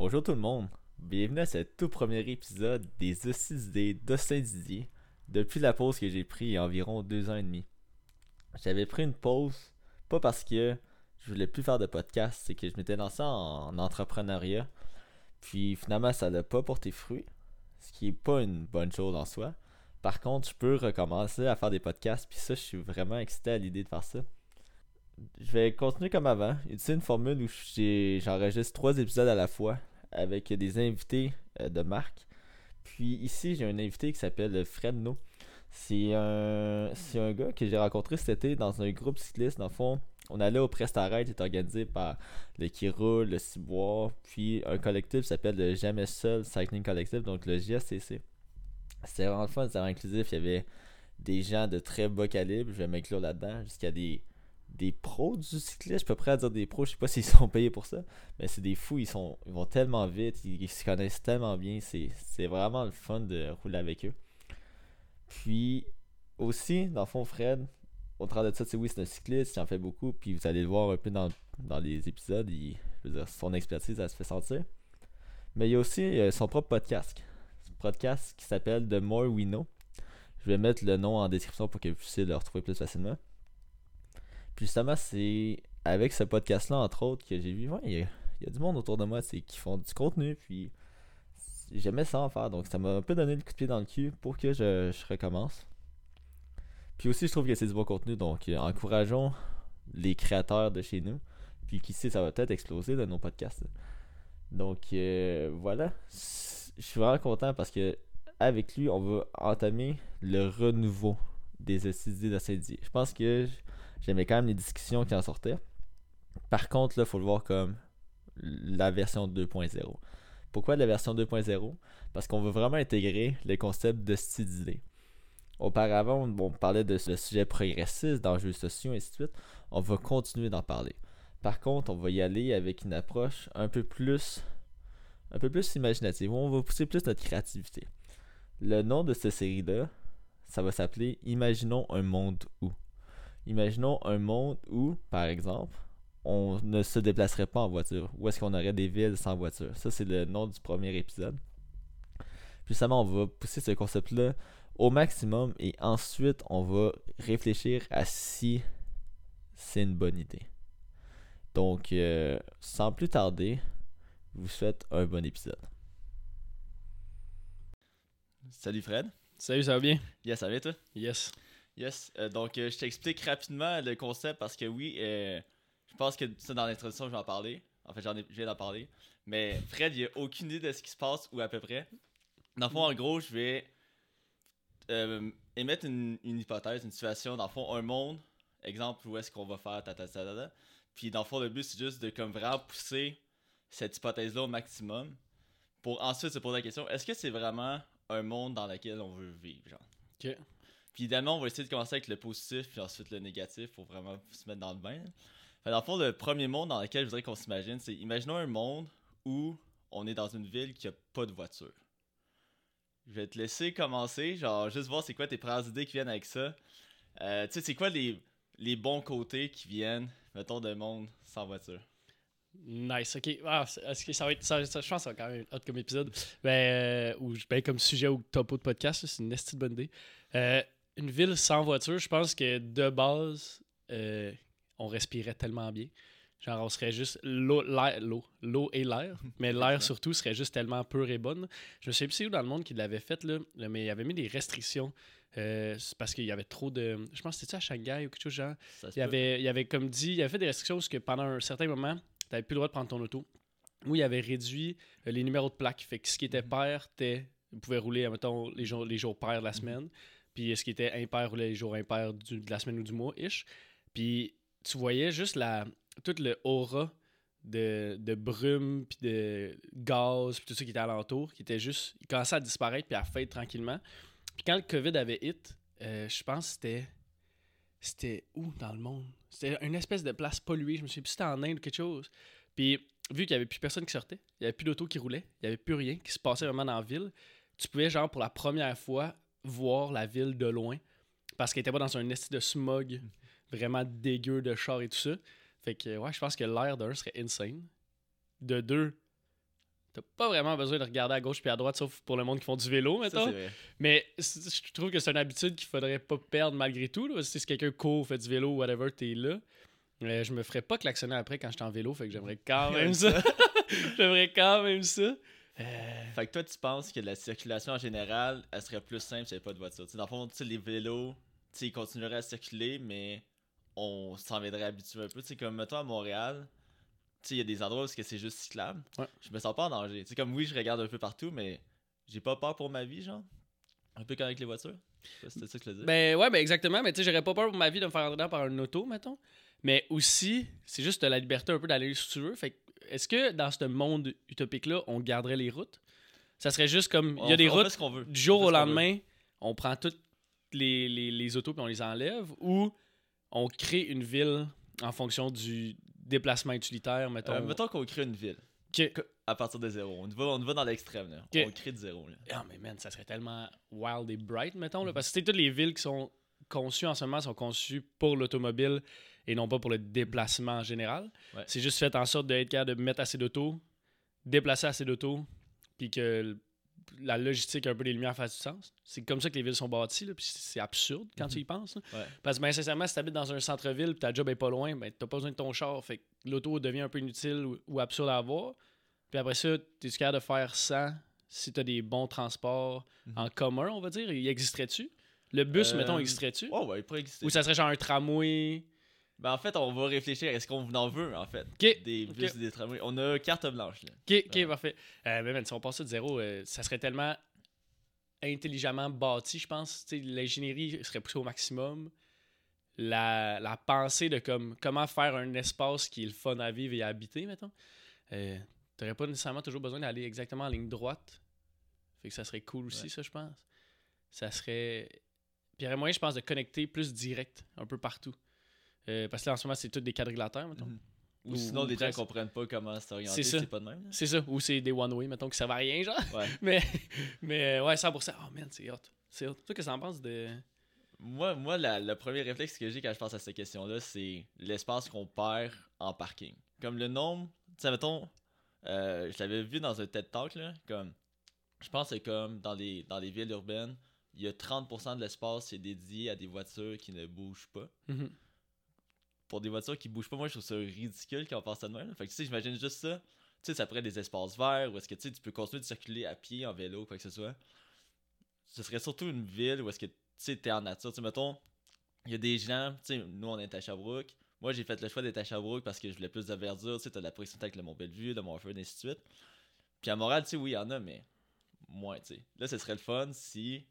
Bonjour tout le monde, bienvenue à ce tout premier épisode des Hosties idées d'Austin Didier depuis la pause que j'ai pris il y a environ deux ans et demi. J'avais pris une pause, pas parce que je voulais plus faire de podcast, c'est que je m'étais lancé en entrepreneuriat, puis finalement ça n'a pas porté fruit, ce qui est pas une bonne chose en soi. Par contre, je peux recommencer à faire des podcasts, puis ça, je suis vraiment excité à l'idée de faire ça je vais continuer comme avant. Utiliser une formule où j'enregistre trois épisodes à la fois avec des invités euh, de marque. Puis ici, j'ai un invité qui s'appelle Fred No. C'est un, un gars que j'ai rencontré cet été dans un groupe cycliste. Dans le fond, on allait au Prestaride, qui est organisé par le Kiro, le Ciboire, puis un collectif qui s'appelle le Jamais Seul Cycling Collective, donc le JSCC. C'était vraiment le fun, c'était inclusif. Il y avait des gens de très bas calibre, je vais m'inclure là-dedans, jusqu'à des des pros du cyclisme. Je prêt à dire des pros, je sais pas s'ils sont payés pour ça. Mais c'est des fous, ils sont ils vont tellement vite, ils, se connaissent tellement bien. C'est vraiment le fun de rouler avec eux. Puis aussi, dans le fond, Fred, au travers de ça, oui, c'est un cycliste, il en fait beaucoup. Puis vous allez le voir un peu dans, les épisodes. son expertise, elle se fait sentir. Mais il y a aussi euh, son propre podcast. Un podcast qui s'appelle The More We Know. Je vais mettre le nom en description pour que vous puissiez le retrouver plus facilement justement, c'est avec ce podcast-là, entre autres, que j'ai vu, il y, a du monde autour de moi qui font du contenu, puis j'aimais ça en faire. Donc ça m'a un peu donné le coup de pied dans le cul pour que je, recommence. Puis aussi, je trouve que c'est du bon contenu, donc euh, encourageons les créateurs de chez nous. Puis qui sait, ça va peut-être exploser de nos podcasts. Donc euh, voilà, je suis vraiment content parce que avec lui, on va entamer le renouveau des idées de Je pense que j'aimais quand même les discussions qui en sortaient. Par contre, là, il faut le voir comme la version 2.0. Pourquoi la version 2.0 Parce qu'on veut vraiment intégrer le concept de style d'idée. Auparavant, on parlait de ce sujet progressiste, d'enjeux sociaux, et ainsi de suite. On va continuer d'en parler. Par contre, on va y aller avec une approche un peu plus un peu plus imaginative, on va pousser plus notre créativité. Le nom de cette série-là, ça va s'appeler Imaginons un monde où. Imaginons un monde où, par exemple, on ne se déplacerait pas en voiture. Où est-ce qu'on aurait des villes sans voiture? Ça, c'est le nom du premier épisode. Puis on va pousser ce concept-là au maximum et ensuite, on va réfléchir à si c'est une bonne idée. Donc, euh, sans plus tarder, je vous souhaite un bon épisode. Salut Fred. Salut, ça va bien? Yes, ça va toi? Yes. Yes. Euh, donc, euh, je t'explique rapidement le concept parce que oui, euh, je pense que ça, dans l'introduction, je vais en parler. En fait, j'en ai, je viens d'en parler. Mais Fred, il a aucune idée de ce qui se passe ou à peu près. Dans le fond, en gros, je vais émettre une, hypothèse, une situation. Dans le fond, un monde, exemple, où est-ce qu'on va faire ta, ta, Puis, dans le fond, le but, c'est juste de comme vraiment pousser cette hypothèse-là au maximum pour ensuite se poser la question est-ce que c'est vraiment un monde dans lequel on veut vivre genre? Ok. Puis évidemment, on va essayer de commencer avec le positif, puis ensuite le négatif pour vraiment se mettre dans le bain. Fait, dans le fond, le premier monde dans lequel je voudrais qu'on s'imagine, c'est imaginons un monde où on est dans une ville qui a pas de voiture. Je vais te laisser commencer, genre juste voir c'est quoi tes premières idées qui viennent avec ça. Euh, tu sais, c'est quoi les, les bons côtés qui viennent, mettons, d'un monde sans voiture? Nice, ok. Ah, est-ce que ça va être. Ça, je pense que ça va quand même être comme épisode. Ben, euh, ou ben, comme sujet au topo de podcast, c'est une estime bonne idée. Euh, une ville sans voiture, je pense que de base, euh, on respirait tellement bien. Genre, on serait juste l'eau, l'eau, et l'air, mais l'air surtout serait juste tellement pur et bonne. Je me souviens plus où dans le monde qui l'avait fait, là, mais il avait mis des restrictions euh, parce qu'il y avait trop de. Je pense que c'était à Shanghai ou quelque chose genre? Il avait, il avait comme dit, il avait fait des restrictions parce que pendant un certain moment, tu n'avais plus le droit de prendre ton auto. Où il avait réduit euh, les numéros de plaques. Fait que ce qui était mhm. pair, tu pouvais rouler, mettons, les jours, les jours pairs de la mhm. semaine. Puis ce qui était impair roulait les jours impairs de la semaine ou du mois, ish. Puis tu voyais juste la, toute le aura de, de brume, puis de gaz, puis tout ça qui était alentour, qui était juste. Il commençait à disparaître, puis à faire tranquillement. Puis quand le COVID avait hit, euh, je pense que c'était. C'était où dans le monde? C'était une espèce de place polluée. Je me suis dit, c'était en Inde ou quelque chose. Puis vu qu'il n'y avait plus personne qui sortait, il n'y avait plus d'auto qui roulait, il n'y avait plus rien qui se passait vraiment dans la ville, tu pouvais, genre, pour la première fois, voir la ville de loin parce qu'elle était pas dans un esti de smog vraiment dégueu de char et tout ça. Fait que, ouais, je pense que l'air d'un serait insane. De deux, T'as pas vraiment besoin de regarder à gauche puis à droite, sauf pour le monde qui font du vélo, Ça, mettons. vrai. Mais je trouve que c'est une habitude qu'il faudrait pas perdre malgré tout. là. Si quelqu'un court, fait du vélo, whatever, t'es là. Euh, je me ferais pas klaxonner après quand j'étais en vélo, fait que j'aimerais quand même ça. j'aimerais quand même ça. Euh, Fait que toi, tu penses que la circulation en général, elle serait plus simple s'il n'y avait pas de voiture? Dans le fond, les vélos, ils continueraient à circuler, mais on s'en viendrait habitué un peu. Tu sais, comme mettons à Montréal, il y a des endroits où c'est juste cyclable. Ouais. Je me sens pas en danger. Tu sais, comme oui, je regarde un peu partout, mais j'ai pas peur pour ma vie, genre. Un peu comme avec les voitures. C'était ça que je te disais. Ben ouais, ben exactement. Mais tu sais, j'aurais pas peur pour ma vie de me faire rentrer par un auto, mettons. Mais aussi, c'est juste la liberté un peu d'aller où tu veux. Fait que, est-ce que dans ce monde utopique-là, on garderait les routes? Ça serait juste comme. Il y On a des on routes ce qu'on veut. du jour On au lendemain, on prend toutes les, les, les autos puis on les enlève, ou on crée une ville en fonction du déplacement utilitaire, mettons. Euh, mettons qu'on crée une ville Que- à partir de zéro. On va, on va dans l'extrême, là. On crée de zéro, là. Ah, mais man, ça serait tellement wild et bright, mettons. Là, parce que toutes les villes qui sont conçues en ce moment sont conçues pour l'automobile et non pas pour le déplacement en général. Ouais. C'est juste fait en sorte d'être capable de mettre assez d'autos, déplacer assez d'autos, puis que la logistique, un peu les lumières fasse du sens. C'est comme ça que les villes sont bâties, là, puis c'est absurde quand tu y penses. Ouais. Parce que, ben, sincèrement, si tu habites dans un centre-ville puis ta job est pas loin, ben, t'as pas besoin de ton char. Fait que l'auto devient un peu inutile ou, ou absurde à avoir. Puis après ça, t'es capable de faire ça si t'as des bons transports Mhm. en commun, on va dire? Il existerait-tu? Le bus, Euh, mettons, existerait-tu? Oh, ouais, il pourrait exister. Ou ça serait genre un tramway Ben, en fait, on va réfléchir. Est-ce qu'on en veut, en fait Des bus des tramways. On a carte blanche, là. Ok, ok, Ouais. parfait. Euh, si on passe ça de zéro, euh, ça serait tellement intelligemment bâti, je pense. L'ingénierie serait poussée au maximum. La, la pensée de comme, comment faire un espace qui est le fun à vivre et à habiter, mettons. Euh, T'aurais pas nécessairement toujours besoin d'aller exactement en ligne droite. Fait que ça serait cool aussi, Ouais. ça, je pense. Ça serait. Puis il y aurait moyen, je pense, de connecter plus direct un peu partout. Euh, parce que là, en ce moment, c'est tous des quadrilatères, mettons. Mhm. Ou, Ou- sinon, ou les gens presque. comprennent pas comment c'est orienté. C'est pas de même. C'est ça. Ou c'est des one-way, mettons, qui servent à rien, genre. Ouais. Mais, mais euh, ouais, 100%. Oh man, c'est hot. C'est hot. Toi, qu'est-ce que t'en penses de. Moi, moi la- le premier réflexe que j'ai quand je pense à cette question-là, c'est l'espace qu'on perd en parking. Comme le nombre, tu sais, mettons, euh, je l'avais vu dans un TED Talk, là, comme, je pense que c'est comme dans les, dans les villes urbaines, il y a 30% de l'espace qui est dédié à des voitures qui ne bougent pas. Mhm. Pour des voitures qui bougent pas, moi je trouve ça ridicule quand on pense ça de même. Fait que tu sais, j'imagine juste ça. Tu sais, ça être des espaces verts où est-ce que tu peux continuer de circuler à pied, en vélo, quoi que ce soit. Ce serait surtout une ville où est-ce que tu sais, t'es en nature. Tu sais, mettons, il y a des gens, tu sais, nous on est à Sherbrooke. Moi j'ai fait le choix d'être à Sherbrooke parce que je voulais plus de verdure. Tu sais, t'as de la proximité avec le Mont-Bellevue, le Mont-Feu, et ainsi de suite. Puis à Montréal, tu sais, oui, il y en a, mais moins, tu sais. Là, ce serait le fun si,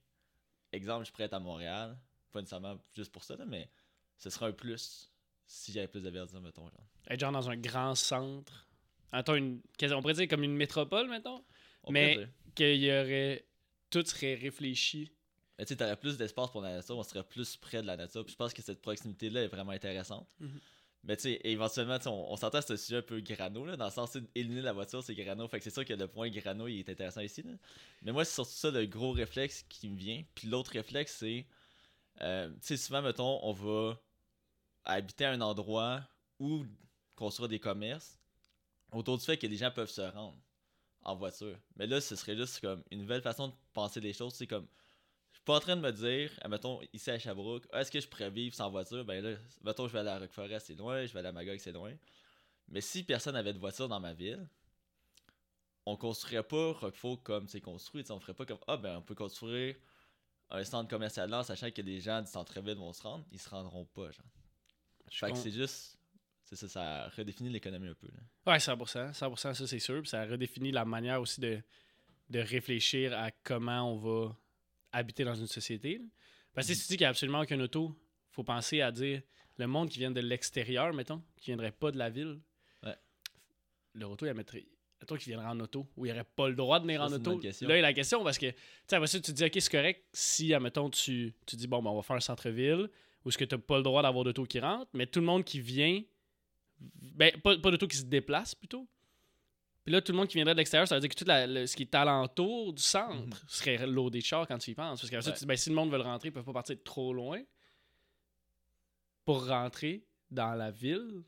exemple, je prête à Montréal, pas nécessairement juste pour ça, là, mais ce serait un plus si j'avais plus de verdure, mettons. Genre. Être genre dans un grand centre. Attends, une, quasi- on pourrait dire comme une métropole, mettons? On Mais-. Qu'il y aurait. Tout serait réfléchi. Mais tu sais, t'aurais plus d'espace pour la nature, on serait plus près de la nature. Puis je pense que cette proximité-là est vraiment intéressante. Mhm. Mais tu sais, éventuellement, on, on s'entend à ce sujet un peu grano, là, dans le sens d'éliminer la voiture, c'est grano. Fait que c'est sûr que le point grano, il est intéressant ici. là. Mais moi, c'est surtout ça le gros réflexe qui me vient. Puis l'autre réflexe, c'est, euh, tu sais, souvent, mettons, on va habiter à un endroit où construire des commerces autour du fait que les gens peuvent se rendre en voiture. Mais là, ce serait juste comme une nouvelle façon de penser les choses. C'est comme, je suis pas en train de me dire, mettons, ici à Sherbrooke, Ah, est-ce que je pourrais vivre sans voiture? Ben là, mettons, je vais à Roquefort, c'est loin, je vais aller à Magog, c'est loin. Mais si personne n'avait de voiture dans ma ville, on construirait pas Roquefort comme c'est construit. On ferait pas comme, ah ben, on peut construire un centre commercial là, sachant que les gens du centre-ville vont se rendre. Ils se rendront pas, genre. Fait que c'est juste, ça, ça redéfinit l'économie un peu. Là. Ouais, 100%. 100%, ça, c'est sûr. Puis ça redéfinit la manière aussi de, de réfléchir à comment on va habiter dans une société. là. Parce que si tu dis qu'il n'y a absolument aucun auto, faut penser à dire le monde qui vient de l'extérieur, mettons, qui viendrait pas de la ville. Ouais. Leur auto, il mettrait. Mettons qu'il viendrait en auto, ou il n'aurait pas le droit de venir Ça, en auto. Là, il y a la question parce que, tu sais, tu te dis, OK, c'est correct si, admettons, tu, tu dis, bon, ben, on va faire un centre-ville, où est-ce que tu n'as pas le droit d'avoir d'auto qui rentre, mais tout le monde qui vient, ben, pas, pas d'auto qui se déplace plutôt. Puis là, tout le monde qui viendrait de l'extérieur, ça veut dire que tout la- le- ce qui est alentour du centre serait loadé de chars quand tu y penses. Parce que ça, Ouais. tu dis, ben, si le monde veut le rentrer, ils peuvent pas partir trop loin pour rentrer dans la ville.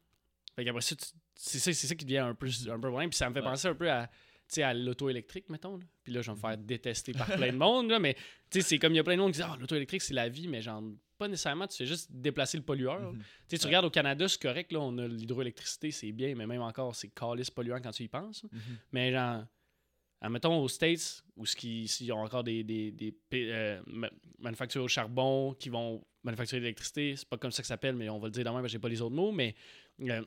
Fait qu'après ça, tu- c'est ça, qui devient un peu, un peu problème. Puis ça me fait Ouais. penser un peu à. À l'auto électrique, mettons. là. Puis là, je vais me faire détester par plein de monde, là, mais tu sais, c'est comme il y a plein de monde qui disent Ah, l'auto électrique, c'est la vie, mais genre, pas nécessairement, tu fais juste déplacer le pollueur. Mhm. Tu sais, tu Ouais. regardes au Canada, c'est correct, là, on a l'hydroélectricité, c'est bien, mais même encore, c'est calice polluant quand tu y penses. Mhm. Mais genre, admettons aux States, où s'ils ont encore des, des, des euh, ma- manufactures au charbon qui vont manufacturer de l'électricité, c'est pas comme ça que ça s'appelle, mais on va le dire même, j'ai pas les autres mots, mais euh,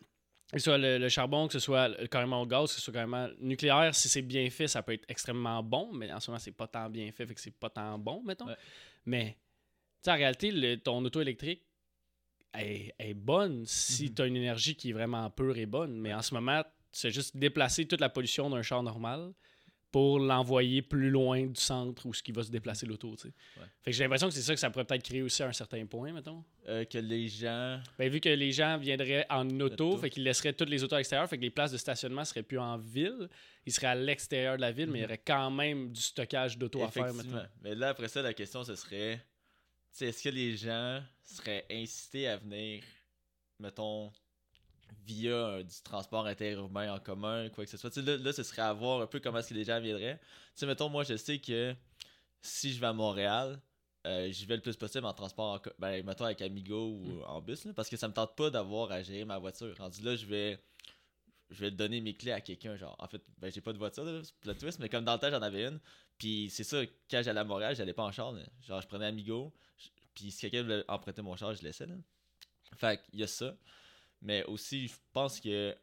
que ce soit le, le charbon, que ce soit carrément au gaz, que ce soit carrément nucléaire, si c'est bien fait, ça peut être extrêmement bon, mais en ce moment, c'est pas tant bien fait, fait que c'est pas tant bon, mettons. Ouais. Mais, sais, en réalité, le- ton auto électrique est, est bonne si Mhm. tu as une énergie qui est vraiment pure et bonne, mais en ce moment, c'est juste déplacer toute la pollution d'un char normal pour l'envoyer plus loin du centre où ce qui va se déplacer l'auto, tu sais. Ouais. Fait que j'ai l'impression que c'est ça que ça pourrait peut-être créer aussi à un certain point, mettons. Euh, que les gens. Ben, vu que les gens viendraient en auto, Auto. fait qu'ils laisseraient toutes les autos à l'extérieur, fait que les places de stationnement seraient plus en ville, ils seraient à l'extérieur de la ville, mais il y aurait quand même du stockage d'auto à faire. Mhm. Mettons. Mais là, après ça, la question, ce serait sais, est-ce que les gens seraient incités à venir, mettons, via euh, du transport interurbain en commun, quoi que ce soit? Tu sais, là, là, ce serait à voir un peu comment est-ce que les gens viendraient. Tu sais, mettons, moi, je sais que si je vais à Montréal, euh, j'y vais le plus possible en transport, en ben, mettons avec Amigo ou Mm. en bus, là, parce que ça me tente pas d'avoir à gérer ma voiture. Rendu là, je vais je vais donner mes clés à quelqu'un genre. En fait ben j'ai pas de voiture là, plot twist mais comme dans le temps j'en avais une. Puis c'est ça quand j'allais à Montréal j'allais pas en char là. genre je prenais Amigo je- puis si quelqu'un voulait emprunter mon char je laissais là. Fait qu'il y a ça. Mais aussi je pense que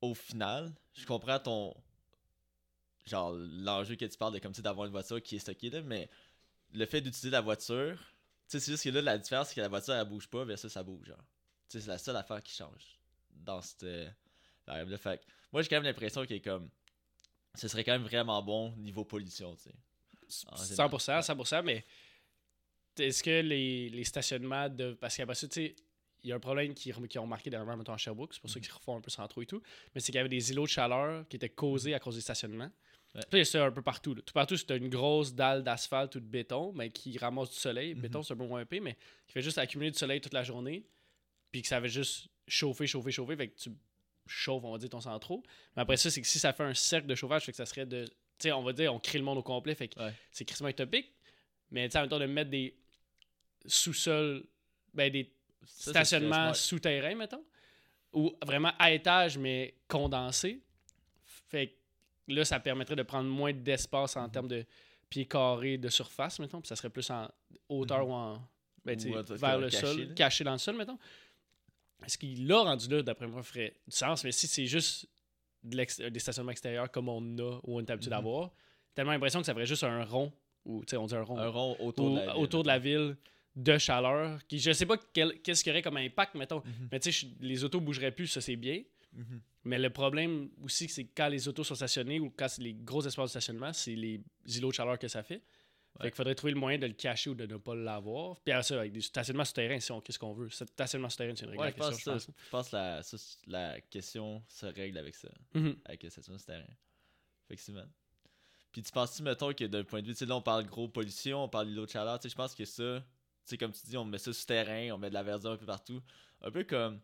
au final je comprends ton genre l'enjeu que tu parles de comme tu d'avoir une voiture qui est stockée là mais le fait d'utiliser la voiture tu sais c'est juste que là la différence c'est que la voiture elle bouge pas versus ça bouge genre. Tu sais c'est la seule affaire qui change dans cette là fait moi j'ai quand même l'impression que comme ce serait quand même vraiment bon niveau pollution tu sais En général. 100%, 100%, mais est-ce que les, les stationnements de. Parce qu'après ça, tu sais, il y a un problème qu'ils qui ont remarqué dernièrement, mettons, à Sherbrooke, c'est pour ça qu'ils refont un peu centraux et tout, mais c'est qu'il y avait des îlots de chaleur qui étaient causés à cause des stationnements. Ouais. Puis là, c'est un peu partout. là. Tout partout, c'était une grosse dalle d'asphalte ou de béton, mais qui ramasse du soleil. Mhm. Béton, c'est un peu moins épais, mais qui fait juste accumuler du soleil toute la journée, puis que ça avait juste chauffé, chauffer, chauffer, fait que tu chauffes, on va dire, ton centraux. Mais après ça, c'est que si ça fait un cercle de chauffage, fait que ça serait de. Tu sais, on va dire, on crée le monde au complet, fait que Ouais. c'est crissement utopique. Mais tu sais, en même temps, de mettre des sous-sols, ben des Ça, stationnements souterrains, mettons, ou vraiment à étage, mais condensés. Fait que là, ça permettrait de prendre moins d'espace Mhm. en termes de pieds carrés de surface, mettons, puis ça serait plus en hauteur Mhm. ou en. Ben, Ou vers le caché, sol, là. caché dans le sol, mettons. Est-ce qu'il l'a rendu là, d'après moi, ferait du sens, mais si c'est juste de des stationnements extérieurs comme on a ou on est habitué Mhm. d'avoir, tellement l'impression que ça ferait juste un rond, ou tu sais, on dit un rond, un rond autour ou- de la ville, autour de la ville de chaleur, qui je sais pas qu'est-ce qu'il y aurait comme impact, mettons. Mhm. Mais tu sais, les autos bougeraient plus, ça c'est bien. Mhm. Mais le problème aussi, c'est que quand les autos sont stationnées ou quand c'est les gros espaces de stationnement, c'est les îlots de chaleur que ça fait. Fait Ouais. qu'il faudrait trouver le moyen de le cacher ou de ne pas l'avoir. Puis ça, avec des stationnements souterrains, si on qu'est-ce qu'on veut. Stationnement souterrain, c'est une règle Ouais, je pense, je ça, pense. je pense que la, ça, c'est- la question se règle avec ça, Mhm. avec le stationnement terrain. Effectivement. Puis tu penses-tu, mettons, que d'un point de vue, tu sais, là, on parle gros pollution, on parle d'îlot de chaleur, tu sais, je pense que ça, tu sais, comme tu dis, on met ça souterrain, on met de la verdure un peu partout. Un peu comme.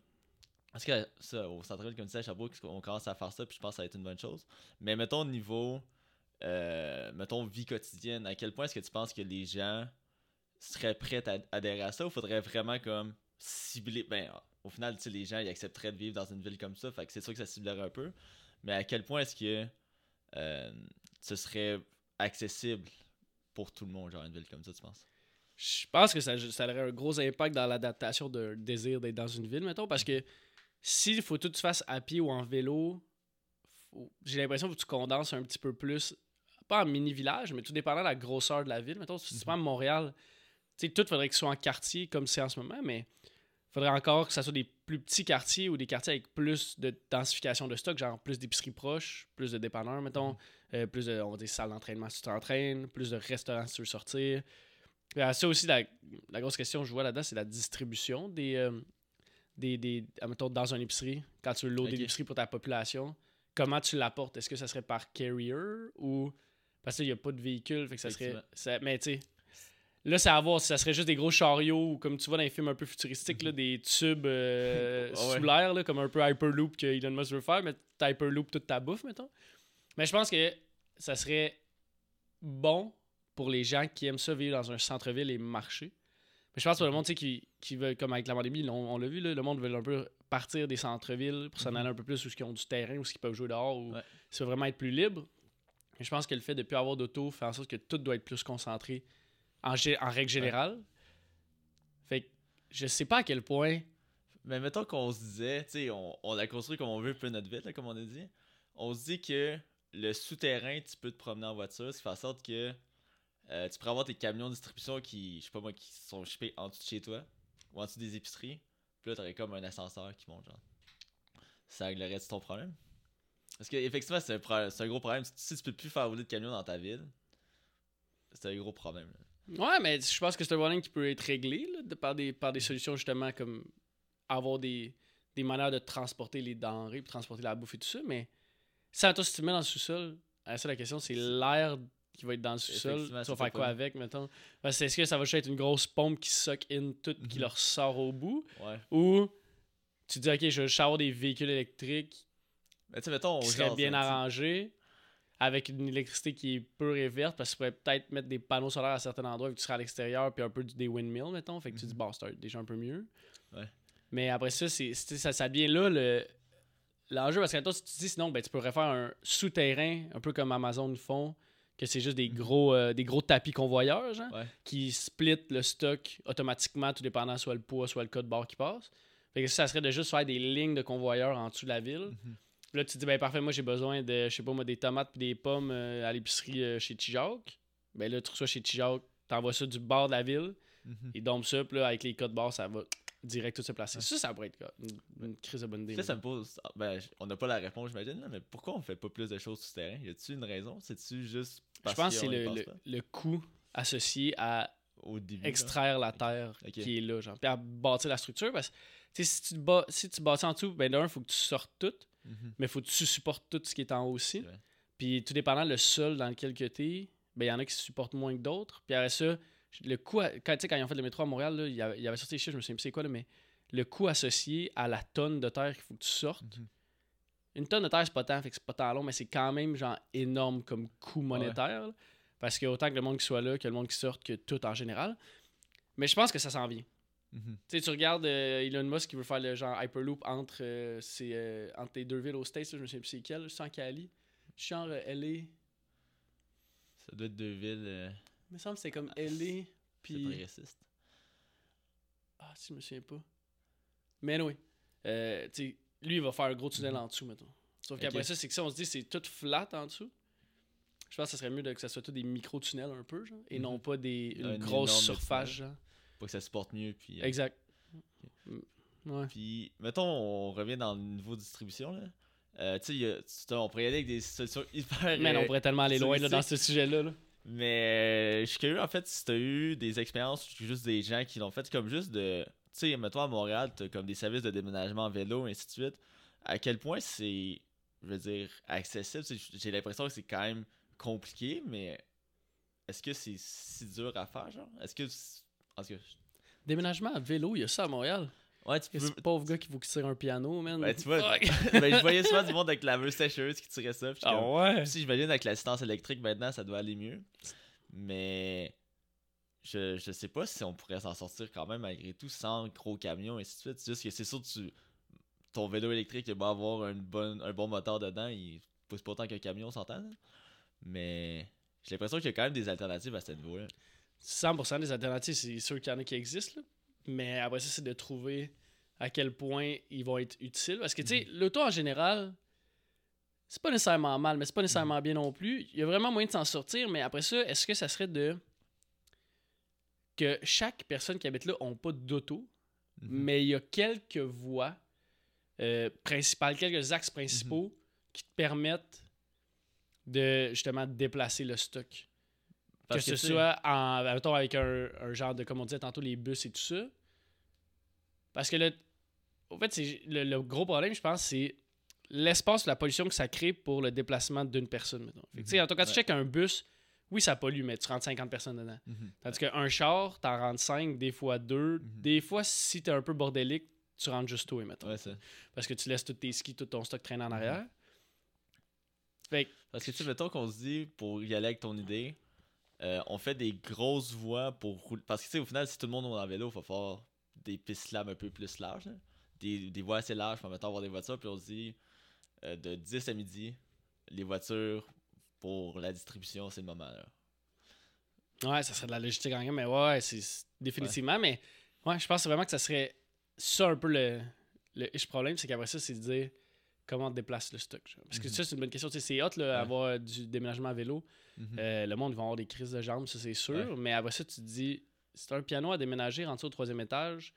Parce que ça, au centre comme tu disais, à Sherbrooke, on commence à faire ça, puis je pense que ça va être une bonne chose. Mais mettons, au niveau, euh, mettons, vie quotidienne, à quel point est-ce que tu penses que les gens seraient prêts à adhérer à ça ou faudrait vraiment comme cibler? Ben, au final, les gens, ils accepteraient de vivre dans une ville comme ça, fait que c'est sûr que ça ciblerait un peu. Mais à quel point est-ce que euh, ce serait accessible pour tout le monde, genre une ville comme ça, tu penses? Je pense que ça, ça aurait un gros impact dans l'adaptation d'un désir d'être dans une ville, mettons, parce que s'il faut tout que tu fasses à pied ou en vélo, j'ai l'impression que tu condenses un petit peu plus, pas en mini-village, mais tout dépendant de la grosseur de la ville. Mettons, si tu Mhm. prends Montréal, tu sais, tout faudrait que ce soit en quartier comme c'est en ce moment, mais faudrait encore que ça soit des plus petits quartiers ou des quartiers avec plus de densification de stock, genre plus d'épiceries proches, plus de dépanneurs, mettons, euh, plus de, on va dire, salles d'entraînement si tu t'entraînes, plus de restaurants si tu veux sortir. Puis, euh, ça aussi, la, la grosse question que je vois là-dedans, c'est la distribution des, euh, des, des admettons, dans une épicerie, quand tu veux loader Ok. l'épicerie pour ta population. Comment tu l'apportes? Est-ce que ça serait par carrier ou... Parce qu'il n'y a pas de véhicule, fait que ça serait... Ça- mais tu sais, là, c'est à voir si ça serait juste des gros chariots, ou comme tu vois dans les films un peu futuristiques, là, des tubes euh, ouais. sous l'air, comme un peu Hyperloop que Elon Musk veut faire, mais tu Hyperloop toute ta bouffe, mettons. Mais je pense que ça serait bon pour les gens qui aiment ça vivre dans un centre-ville et marcher. Mais je pense pour le monde tu sais, qui, qui veut, comme avec la pandémie, on, on l'a vu, là, le monde veut un peu partir des centres-villes pour s'en Mhm. aller un peu plus où ils ont du terrain, où ils peuvent jouer dehors, ou Ouais. ça veut vraiment être plus libre. Je pense que le fait de ne plus avoir d'auto fait en sorte que tout doit être plus concentré en, règle générale. Fait que je sais pas à quel point. Mais mettons qu'on se disait, tu sais, on, on l'a construit comme on veut, un peu notre ville, là, comme on a dit. On se dit que le souterrain, tu peux te promener en voiture, ce qui fait en sorte que euh, tu pourrais avoir tes camions de distribution qui, je sais pas moi, qui sont chippés en dessous de chez toi ou en dessous des épiceries. Puis là, t'aurais comme un ascenseur qui monte, genre. Ça réglerait ton problème? Parce que, effectivement, c'est un, c'est gros problème. Si tu peux plus faire rouler de camions dans ta ville, c'est un gros problème. là. Ouais, mais je pense que c'est un problème qui peut être réglé là, de, par, des, par des solutions justement comme avoir des, des manières de transporter les denrées, puis transporter la bouffe et tout ça. Mais ça, toi, si tu mets dans le sous-sol, ça, la question, c'est l'air qui va être dans le sous-sol. Tu vas c'est faire quoi avec, mettons? Parce Est-ce que ça va juste être une grosse pompe qui suck in tout, qui Mhm. leur sort au bout? Ouais. Ou tu dis, OK, je vais avoir des véhicules électriques Mais tu sais, mettons, qui jase, bien arrangés avec une électricité qui est pure et verte parce que tu pourrais peut-être mettre des panneaux solaires à certains endroits vu que tu serais à l'extérieur puis un peu des windmills mettons fait que tu dis Mhm. bon c'est déjà un peu mieux Ouais. mais après ça c'est ça, ça devient là le l'enjeu parce que toi si tu dis sinon ben tu pourrais faire un souterrain un peu comme Amazon font que c'est juste des Mhm. gros euh, des gros tapis convoyeurs genre, Ouais. qui split le stock automatiquement tout dépendant soit le poids soit le code barre qui passe fait que ça, ça serait de juste faire des lignes de convoyeurs en dessous de la ville Mhm. Là, tu te dis, ben parfait, moi j'ai besoin de, je sais pas moi, des tomates puis des pommes euh, à l'épicerie euh, chez Tijac. Ben là, tu reçois chez Tijac, t'envoies ça du bord de la ville, Mhm. ils dompent ça, puis là, avec les codes barres, ça va direct tout se placer. Ça, ça pourrait être une, une crise de bonne idée. Ça, ça me pose. Ben, on n'a pas la réponse, j'imagine, là, mais pourquoi on fait pas plus de choses souterraines Y a-tu une raison? C'est-tu juste Je parce pense que c'est le, le, coût associé à au début là? extraire la terre qui est là, genre, puis à bâtir la structure. Parce que si tu, bats, si tu bâtis en dessous, ben d'un, il faut que tu sortes tout, Mhm. mais il faut que tu supportes tout ce qui est en haut aussi. Puis tout dépendant le sol dans lequel que t'es, ben il y en a qui supportent moins que d'autres. Puis après ça, le coût, à- quand, tu sais, quand ils ont fait le métro à Montréal, là, il, y avait, il y avait sorti les chiffres, je me souviens plus c'est quoi, là, mais le coût associé à la tonne de terre qu'il faut que tu sortes. Mhm. Une tonne de terre, c'est pas tant, fait que c'est pas tant long, mais c'est quand même genre énorme comme coût monétaire. là. parce que autant que le monde qui soit là, que le monde qui sorte, que tout en général. Mais je pense que ça s'en vient. Mhm. Tu sais, tu regardes euh, Elon Musk qui veut faire le genre Hyperloop entre, euh, euh, entre les deux villes aux States, là, je me souviens plus c'est suis en Cali. Genre euh, LA. Ça doit être deux villes. euh, Il me semble que c'était comme LA. c'est Puis. progressiste. Ah, si, je me souviens pas. Mais oui. Tu sais, lui, il va faire un gros tunnel Mhm. en dessous, mettons. Sauf qu'après ça, c'est que si on se dit c'est tout flat en dessous, je pense que ça serait mieux de, que ça soit tout des micro-tunnels un peu, genre, et Mhm. non pas des, une Un grosse surface, genre. Pour que ça supporte mieux. Puis, euh, Exact. Ouais. Puis, mettons, on revient dans le niveau distribution. Là. Euh, tu sais, on pourrait y aller avec des solutions hyper. Mais on pourrait tellement aller loin là, dans ce sujet-là. là. Mais euh, je suis curieux, en fait, si t'as eu des expériences, juste des gens qui l'ont fait, comme juste de. Tu sais, mettons à Montréal, t'as comme des services de déménagement en vélo, et ainsi de suite. À quel point c'est, je veux dire, accessible? J'ai l'impression que c'est quand même compliqué, mais est-ce que c'est si dur à faire, genre? Est-ce que. En tout cas, Déménagement à vélo, il y a ça à Montréal. ouais, tu peux. ce pauvre gars qui qu'il tire un piano, man. Ben, tu vois, ben, je voyais souvent du monde avec la laveuse sécheuse qui tirait ça. puis je suis comme, ah ouais? Si j'imagine avec l'assistance électrique maintenant, ça doit aller mieux. Mais je, je sais pas si on pourrait s'en sortir quand même malgré tout sans gros camions et ainsi de suite. C'est juste que c'est sûr que tu, ton vélo électrique, il va avoir une bonne, un bon moteur dedans. Il pousse pas autant qu'un camion, on s'entend. Mais j'ai l'impression qu'il y a quand même des alternatives à ce niveau-là. 100% des alternatives, c'est sûr qu'il y en a qui existent. là. Mais après ça, c'est de trouver à quel point ils vont être utiles. Parce que, tu sais, l'auto en général, c'est pas nécessairement mal, mais c'est pas nécessairement bien non plus. Il y a vraiment moyen de s'en sortir, mais après ça, est-ce que ça serait de. que chaque personne qui habite là n'a pas d'auto, Mhm. mais il y a quelques voies euh, principales, quelques axes principaux qui te permettent de justement déplacer le stock? Parce que, que, ce soit en, mettons, avec un, un genre de, comme on disait tantôt, les bus et tout ça. Parce que le, au fait, c'est, le, le gros problème, je pense, c'est l'espace, la pollution que ça crée pour le déplacement d'une personne. Mettons. Fait que, sais, en tout cas, tu checkes un bus, oui, ça pollue, mais tu rentres 50 personnes dedans. Mhm. Tandis qu'un char, t'en rentres 5, des fois 2. Mhm. Des fois, si t'es un peu bordélique, tu rentres juste toi, mettons. Ouais, ça. Parce que tu laisses tous tes skis, tout ton stock traîner en Mhm. arrière. Fait que- Parce que, tu sais, mettons qu'on se dit, pour y aller avec ton idée, euh, on fait des grosses voies pour rouler. Parce que, tu sais, au final, si tout le monde est en vélo, il va faire des pistes slab un peu plus larges. là. Des, des voies assez larges, pour mettons avoir des voitures. Puis on se dit, euh, de 10 à midi, les voitures pour la distribution, c'est le moment. Là. Ouais, ça serait de la logistique en gamme, mais ouais, c'est définitivement. Mais ouais, je pense vraiment que ça serait ça un peu le, le problème, c'est qu'après ça, c'est de dire comment on déplace le stock. genre. Parce que Mhm. ça, c'est une bonne question. C'est hot, là, Ouais. avoir du déménagement à vélo. Mhm. Euh, le monde va avoir des crises de jambes, ça, c'est sûr. Ouais. Mais après ça, tu te dis, c'est un piano à déménager, rendu au troisième étage.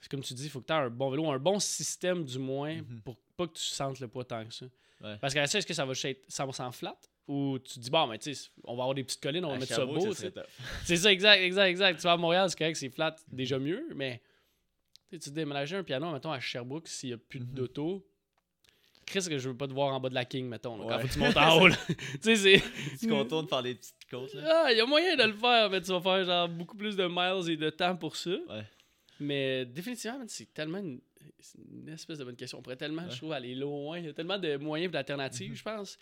C'est comme tu dis, il faut que tu aies un bon vélo, un bon système du moins, Mhm. pour pas que tu sentes le poids tant que ça. Ouais. Parce qu'à ça, est-ce que ça va être 100% flat? Ou tu te dis, bon, mais tu sais, on va avoir des petites collines, on va À mettre ça beau. ça top. C'est ça, exact, exact, exact. Tu vas à Montréal, c'est correct, c'est flat, déjà mieux, mais tu déménager un piano, mettons, à Sherbrooke, s'il n'y a plus d'auto. Chris, que je veux pas te voir en bas de la King, mettons, là, quand faut que tu montes en haut. tu sais, c'est. Tu contournes par les petites côtes. Là. Ah, il y a moyen de le faire, mais tu vas faire genre beaucoup plus de miles et de temps pour ça. Ouais. Mais définitivement, c'est tellement une, une espèce de bonne question. On pourrait tellement, Ouais. je trouve, aller loin. Il y a tellement de moyens d'alternatives, Mhm. je pense.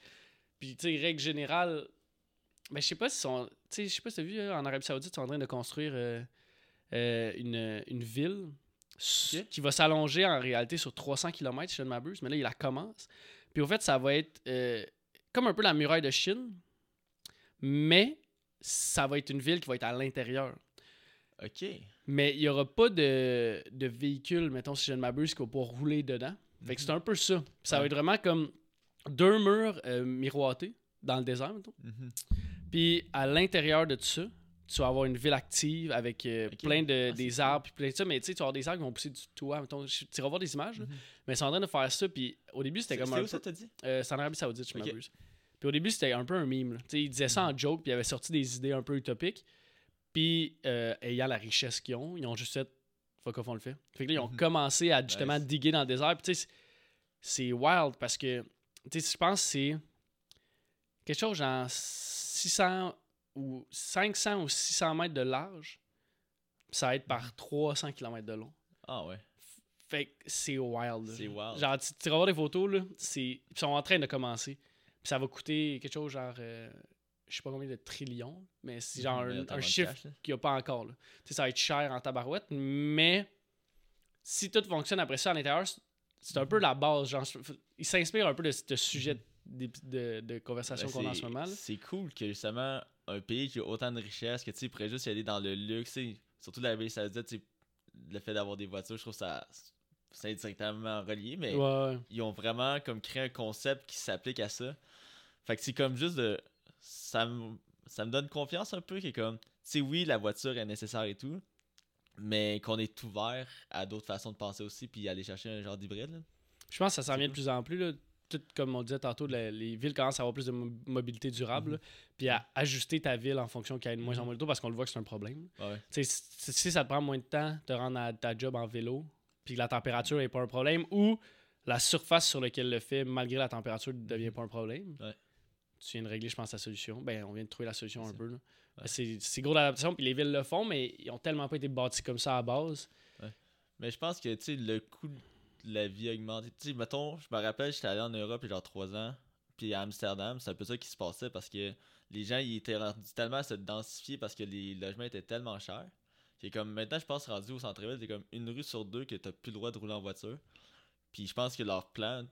Puis, tu sais, règle générale, ben, je sais pas si sont. Tu sais, je sais pas si t'as vu, hein, en Arabie Saoudite, ils sont en train de construire euh, euh, une, une ville qui va s'allonger en réalité sur 300 km, si je ne m'abuse. Mais là, il la commence. Puis, au fait, ça va être euh, comme un peu la muraille de Chine, mais ça va être une ville qui va être à l'intérieur. Ok. Mais il n'y aura pas de, de véhicule, mettons, si je ne m'abuse, qui va pouvoir rouler dedans. Fait que c'est un peu ça. Puis ça va être vraiment comme deux murs euh, miroités dans le désert, mettons. Mhm. Puis à l'intérieur de tout ça, tu vas avoir une ville active avec euh, plein de Ah, des arbres puis plein de ça. Mais tu sais, tu vas avoir des arbres qui vont pousser du toit. Mettons, tu vas voir des images, là. Mhm. mais ils sont en train de faire ça. Puis au début, c'était comme c'est un où peu- ça t'as dit? Euh, c'est en Arabie Saoudite, je Ok. m'abuse. Puis au début, c'était un peu un meme. là. Tu sais, il disait ça en joke, puis il avait sorti des idées un peu utopiques. Puis, euh, ayant la richesse qu'ils ont, ils ont juste fait fuck off, on le fait. Fait que là, ils ont Mhm. commencé à justement Nice. diguer dans le désert. Puis, tu sais, c'est- wild parce que, tu sais, je pense que c'est quelque chose genre 600 ou 500 ou 600 mètres de large. Ça va être Mhm. par 300 km de long. Ah ouais. Fait que c'est wild. C'est wild. Genre, tu, tu vas voir des photos, là. Ils sont en train de commencer. Puis ça va coûter quelque chose genre... euh, je sais pas combien de trillions, mais c'est genre Mais un, chiffre qu'il n'y a pas encore. Là. Tu sais, ça va être cher en tabarouette, mais si tout fonctionne après ça à l'intérieur, c'est- un peu la base. Genre, il s'inspire un peu de ce sujet de, de, de conversation Ben, qu'on a en ce moment. C'est cool que justement un pays qui a autant de richesses que tu sais, pourrait juste y aller dans le luxe, tu sais, surtout l'Arabie Saoudite, le fait d'avoir des voitures, je trouve ça c'est indirectement relié, mais Ouais, ils ont vraiment comme créé un concept qui s'applique à ça. Fait que c'est comme juste de ça me ça me donne confiance un peu qui est comme tu sais oui, la voiture est nécessaire et tout, mais qu'on est ouvert à d'autres façons de penser aussi puis aller chercher un genre d'hybride. là. Je pense que ça s'en vient de plus en plus. Là. Tout comme on disait tantôt, la- les villes commencent à avoir plus de mo- mobilité durable. Mhm. Puis à ajuster ta ville en fonction qu'il y ait de moins en Mhm. moins de taux parce qu'on le voit que c'est un problème. Ouais, si, ça te prend moins de temps de te rendre à ta job en vélo, puis que la température n'est pas un problème, ou la surface sur laquelle le fait, malgré la température, ne devient pas un problème, Ouais. tu viens de régler, je pense, la solution. Ben, on vient de trouver la solution un ça. peu. Ouais. C'est gros d'adaptation, puis les villes le font, mais ils ont tellement pas été bâtis comme ça à base. Mais je pense que tu sais, le coût la vie a augmenté. Tu sais, mettons, je me rappelle, j'étais allé en Europe il y a genre 3 ans, puis à Amsterdam, c'est un peu ça qui se passait parce que les gens ils étaient rendus tellement à se densifier parce que les logements étaient tellement chers. Que comme maintenant, je pense rendu au centre-ville, c'est comme une rue sur deux que t'as plus le droit de rouler en voiture. Puis je pense que leur plan,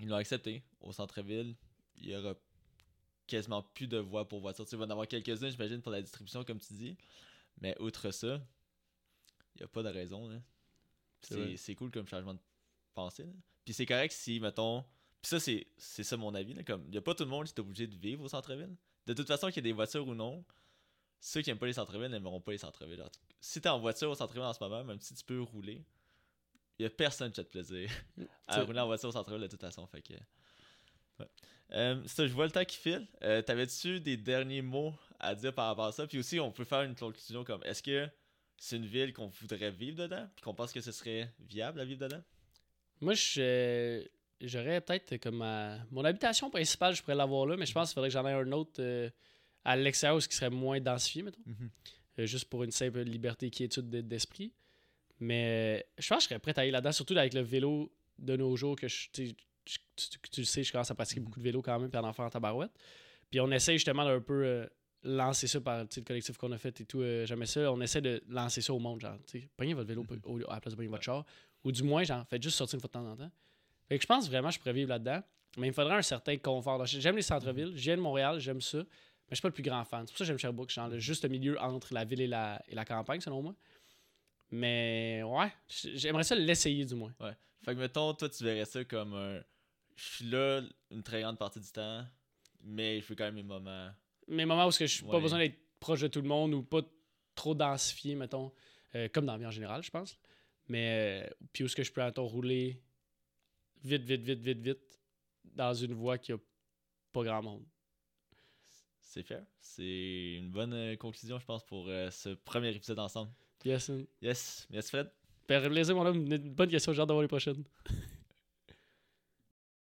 ils l'ont accepté. Au centre-ville, il y aura quasiment plus de voies pour voiture. Tu sais, il va y en avoir quelques-unes, j'imagine, pour la distribution, comme tu dis. Mais outre ça, il n'y a pas de raison. là. C'est cool comme changement de pensée. là. Puis c'est correct si, mettons. Puis ça, c'est ça mon avis. là, Comme il n'y a pas tout le monde qui est obligé de vivre au centre-ville. De toute façon, qu'il y ait des voitures ou non, ceux qui n'aiment pas les centre-villes n'aimeront pas les centre-villes. Genre, Si t'es en voiture au centre-ville en ce moment, même si tu peux rouler, il n'y a personne qui a de plaisir à rouler en voiture au centre-ville de toute façon. Fait que. ouais. Euh, ça, je vois le temps qui file. Euh, T'avais-tu des derniers mots à dire par rapport à ça? Puis aussi, on peut faire une conclusion comme est-ce que c'est une ville qu'on voudrait vivre dedans? Puis qu'on pense que ce serait viable à vivre dedans? Moi, je- j'aurais peut-être comme ma... mon habitation principale, je pourrais l'avoir là, mais je pense qu'il faudrait que j'en ai un autre euh, à l'extérieur ce qui serait moins densifié, mettons. Euh, juste pour une simple liberté quiétude de- d'esprit. Mais euh, je pense que je serais prêt à aller là-dedans, surtout avec le vélo de nos jours que je, tu sais, je- tu, tu- tu le sais, je commence à pratiquer beaucoup de vélo quand même, puis à en faire en tabarouette. Puis on essaie justement d'un peu euh, lancer ça par le collectif qu'on a fait et tout. euh, J'aimais ça. On essaie de lancer ça au monde, genre, tu pognez votre vélo au- à la place de pogner votre char. Ou du moins, genre, faites juste sortir une fois de temps en temps. Fait que je pense vraiment que je pourrais vivre là-dedans. Mais il me faudrait un certain confort. J'aime les centres-villes, viens de Montréal, j'aime ça. Mais je suis pas le plus grand fan. C'est pour ça que j'aime Sherbrooke, genre le juste le milieu entre la ville et la, et la campagne, selon moi. Mais ouais, j'aimerais ça l'essayer du moins. Ouais. Fait que mettons, toi, tu verrais ça comme un. Je suis là une très grande partie du temps, mais je fais quand même mes moments. Mes moments où je n'ai pas Ouais. besoin d'être proche de tout le monde ou pas trop densifié, mettons, euh, comme dans la vie en général, je pense. Mais euh, puis où est-ce que je peux, mettons, rouler vite, vite, vite, vite, vite dans une voie qui a pas grand monde. C'est fair. C'est une bonne euh, conclusion, je pense, pour euh, ce premier épisode ensemble. Yes. Yes. Merci, Fred. Ben, plaisir, mon homme. Une bonne question. J'ai hâte d'avoir les prochaines.